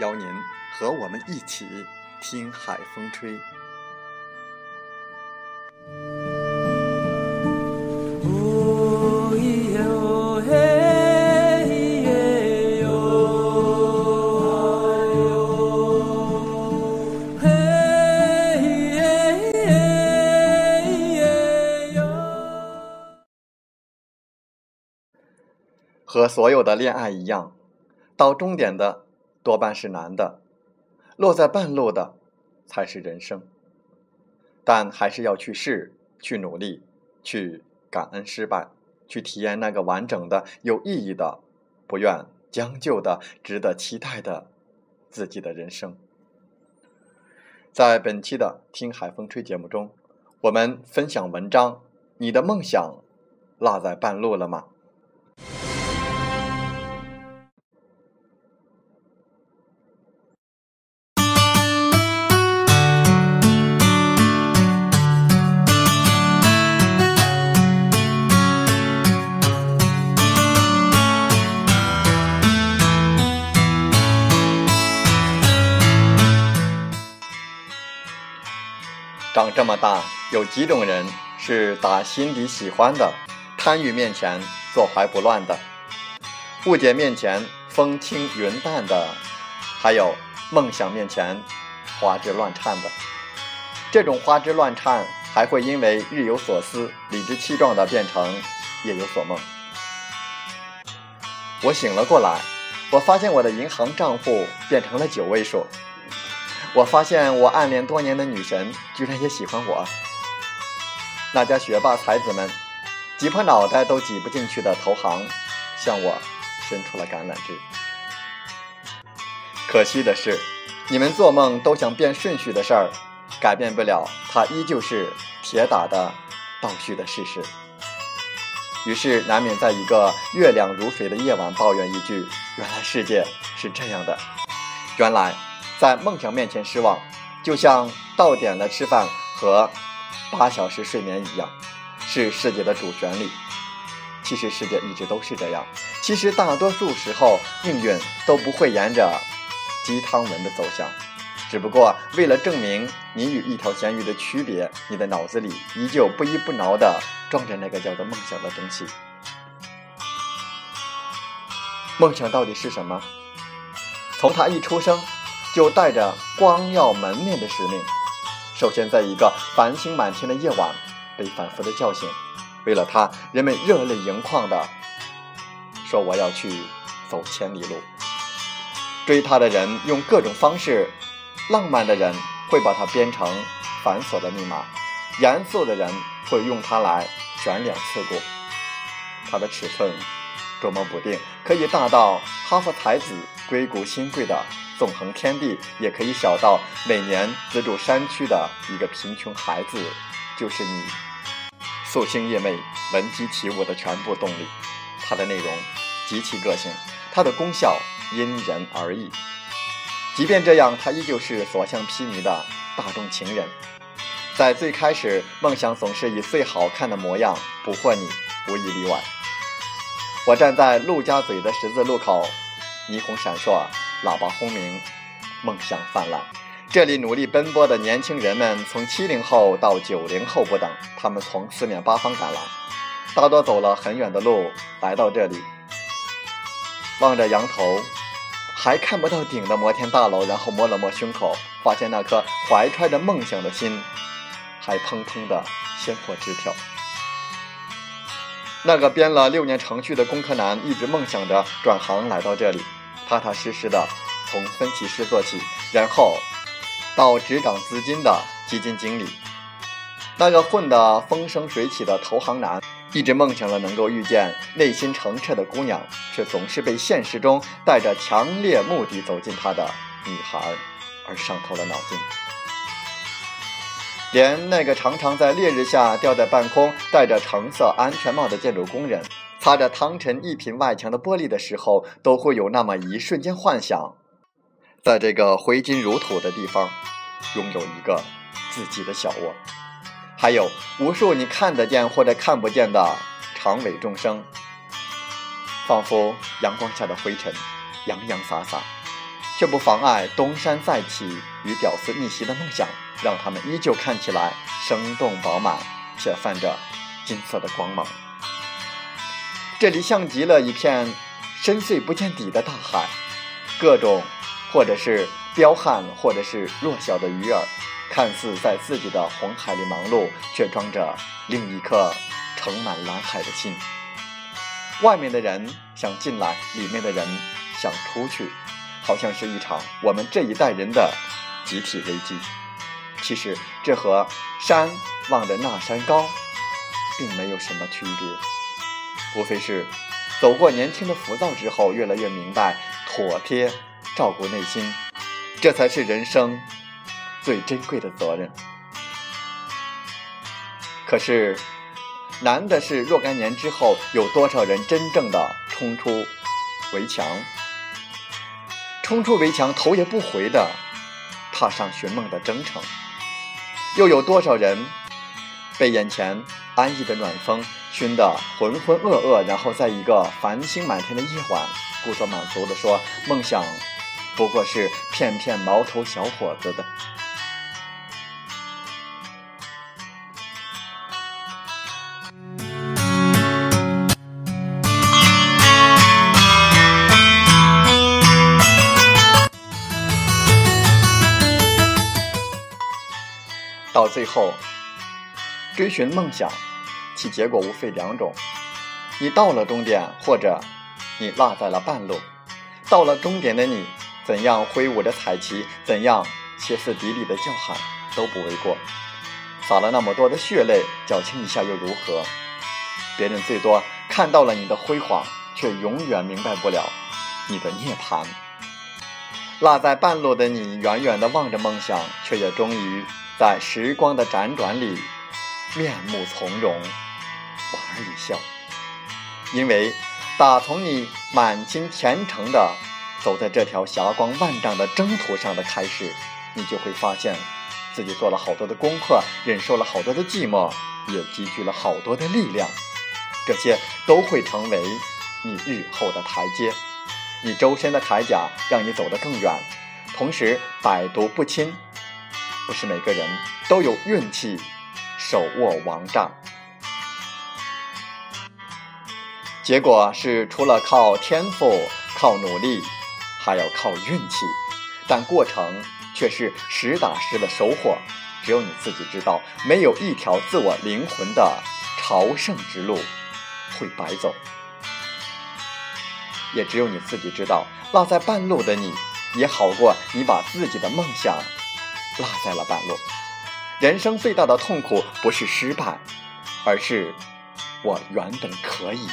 邀您和我们一起听海风吹。和所有的恋爱一样，到终点的。多半是难的，落在半路的才是人生。但还是要去试，去努力，去感恩失败，去体验那个完整的、有意义的、不愿将就的、值得期待的自己的人生。在本期的《听海风吹》节目中，我们分享文章：你的梦想落在半路了吗？长这么大，有几种人是打心底喜欢的，贪欲面前坐怀不乱的，误解面前风轻云淡的，还有梦想面前花枝乱颤的。这种花枝乱颤还会因为日有所思，理直气壮的变成夜有所梦。我醒了过来，我发现我的银行账户变成了九位数。我发现我暗恋多年的女神居然也喜欢我。那家学霸才子们挤破脑袋都挤不进去的投行，向我伸出了橄榄枝。可惜的是，你们做梦都想变顺序的事儿，改变不了它依旧是铁打的倒叙的事实。于是难免在一个月亮如水的夜晚抱怨一句：“原来世界是这样的。”原来。在梦想面前失望，就像到点了吃饭和八小时睡眠一样，是世界的主旋律。其实世界一直都是这样。其实大多数时候，命运都不会沿着鸡汤文的走向。只不过为了证明你与一条咸鱼的区别，你的脑子里依旧不依不挠地装着那个叫做梦想的东西。梦想到底是什么？从他一出生。就带着光耀门面的使命，首先在一个繁星满天的夜晚被反复的叫醒。为了他，人们热泪盈眶的说：“我要去走千里路。”追他的人用各种方式，浪漫的人会把它编成繁琐的密码，严肃的人会用它来卷脸刺骨。它的尺寸捉摸不定，可以大到哈佛才子硅谷新贵的。纵横天地，也可以小到每年资助山区的一个贫穷孩子，就是你夙兴夜寐、闻鸡起舞的全部动力。它的内容极其个性，它的功效因人而异。即便这样，它依旧是所向披靡的大众情人。在最开始，梦想总是以最好看的模样捕获你，无一例外。我站在陆家嘴的十字路口，霓虹闪烁。喇叭轰鸣，梦想泛滥。这里努力奔波的年轻人们，从七零后到九零后不等，他们从四面八方赶来。大多走了很远的路来到这里，望着羊头还看不到顶的摩天大楼，然后摸了摸胸口，发现那颗怀揣着梦想的心还砰砰的鲜活直跳。那个编了六年程序的工科男一直梦想着转行来到这里，踏踏实实的从分析师做起，然后到执掌资金的基金经理。那个混得风生水起的投行男，一直梦想着能够遇见内心澄澈的姑娘，却总是被现实中带着强烈目的走进他的女孩而伤透了脑筋。连那个常常在烈日下吊在半空、戴着橙色安全帽的建筑工人，擦着汤臣一品外墙的玻璃的时候，都会有那么一瞬间幻想，在这个挥金如土的地方，拥有一个自己的小窝。还有无数你看得见或者看不见的长尾众生，仿佛阳光下的灰尘，洋洋洒洒，却不妨碍东山再起与屌丝逆袭的梦想，让他们依旧看起来生动饱满，且泛着金色的光芒。这里像极了一片深邃不见底的大海，各种或者是彪悍，或者是弱小的鱼儿。看似在自己的红海里忙碌，却装着另一颗盛满蓝海的心。外面的人想进来，里面的人想出去，好像是一场我们这一代人的集体危机。其实这和山望着那山高，并没有什么区别，无非是走过年轻的浮躁之后，越来越明白妥帖照顾内心，这才是人生。最珍贵的责任。可是，难的是若干年之后，有多少人真正的冲出围墙，冲出围墙，头也不回的踏上寻梦的征程？又有多少人被眼前安逸的暖风熏得浑浑噩噩，然后在一个繁星满天的夜晚，故作满足的说：“梦想不过是骗骗毛头小伙子的。”到最后，追寻梦想，其结果无非两种：你到了终点，或者你落在了半路。到了终点的你，怎样挥舞着彩旗，怎样歇斯底里的叫喊，都不为过。洒了那么多的血泪，矫情一下又如何？别人最多看到了你的辉煌，却永远明白不了你的涅槃。落在半路的你，远远地望着梦想，却也终于。在时光的辗转里，面目从容，莞尔一笑。因为打从你满心虔诚的走在这条霞光万丈的征途上的开始，你就会发现自己做了好多的功课，忍受了好多的寂寞，也积聚了好多的力量。这些都会成为你日后的台阶，你周身的铠甲让你走得更远，同时百毒不侵。不是每个人都有运气手握王炸，结果是除了靠天赋、靠努力，还要靠运气，但过程却是实打实的收获。只有你自己知道，没有一条自我灵魂的朝圣之路会白走，也只有你自己知道，落在半路的你也好过你把自己的梦想。落在了半路。人生最大的痛苦不是失败，而是我原本可以。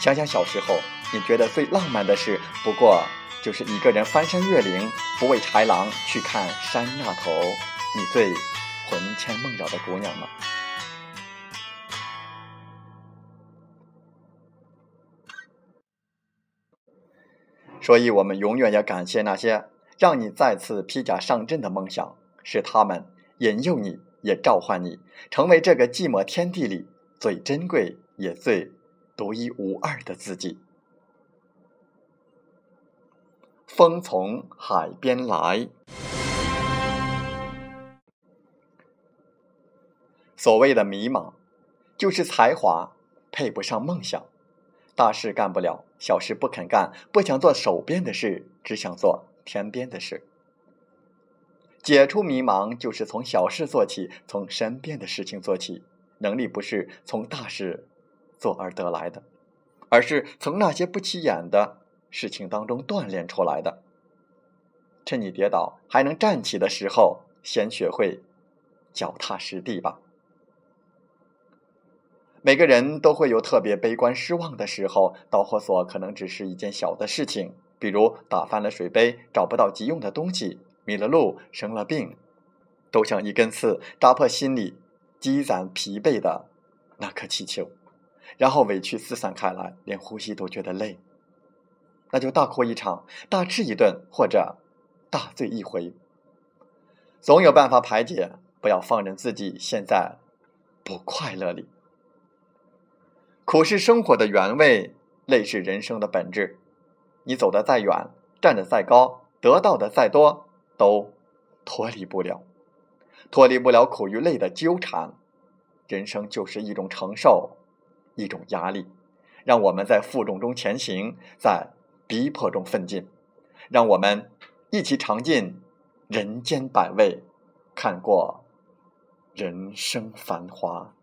想想小时候，你觉得最浪漫的事，不过就是一个人翻山越岭，不畏豺狼，去看山那头你最魂牵梦绕的姑娘吗？所以，我们永远要感谢那些让你再次披甲上阵的梦想，是他们引诱你，也召唤你，成为这个寂寞天地里最珍贵也最独一无二的自己。风从海边来，所谓的迷茫，就是才华配不上梦想，大事干不了，小事不肯干，不想做手边的事，只想做天边的事。解除迷茫，就是从小事做起，从身边的事情做起。能力不是从大事做而得来的，而是从那些不起眼的事情当中锻炼出来的。趁你跌倒还能站起的时候，先学会脚踏实地吧。每个人都会有特别悲观失望的时候，导火索可能只是一件小的事情，比如打翻了水杯，找不到急用的东西。迷了路，生了病，都像一根刺扎破心里积攒疲惫的那颗气球，然后委屈四散开来，连呼吸都觉得累。那就大哭一场，大吃一顿，或者大醉一回，总有办法排解。不要放任自己陷在不快乐里。苦是生活的原味，累是人生的本质。你走得再远，站得再高，得到的再多。都脱离不了，脱离不了苦与累的纠缠。人生就是一种承受，一种压力。让我们在负重中前行，在逼迫中奋进。让我们一起尝尽人间百味，看过人生繁华。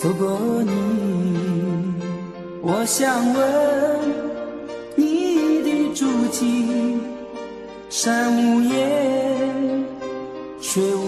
走过你，我想问你的足迹，山无言，水无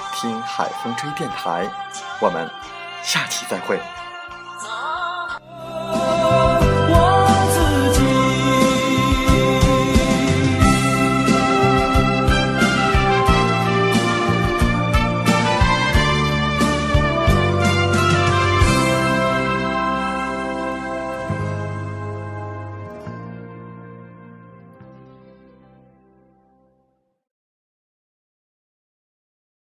听海风吹电台”。我们下期再会。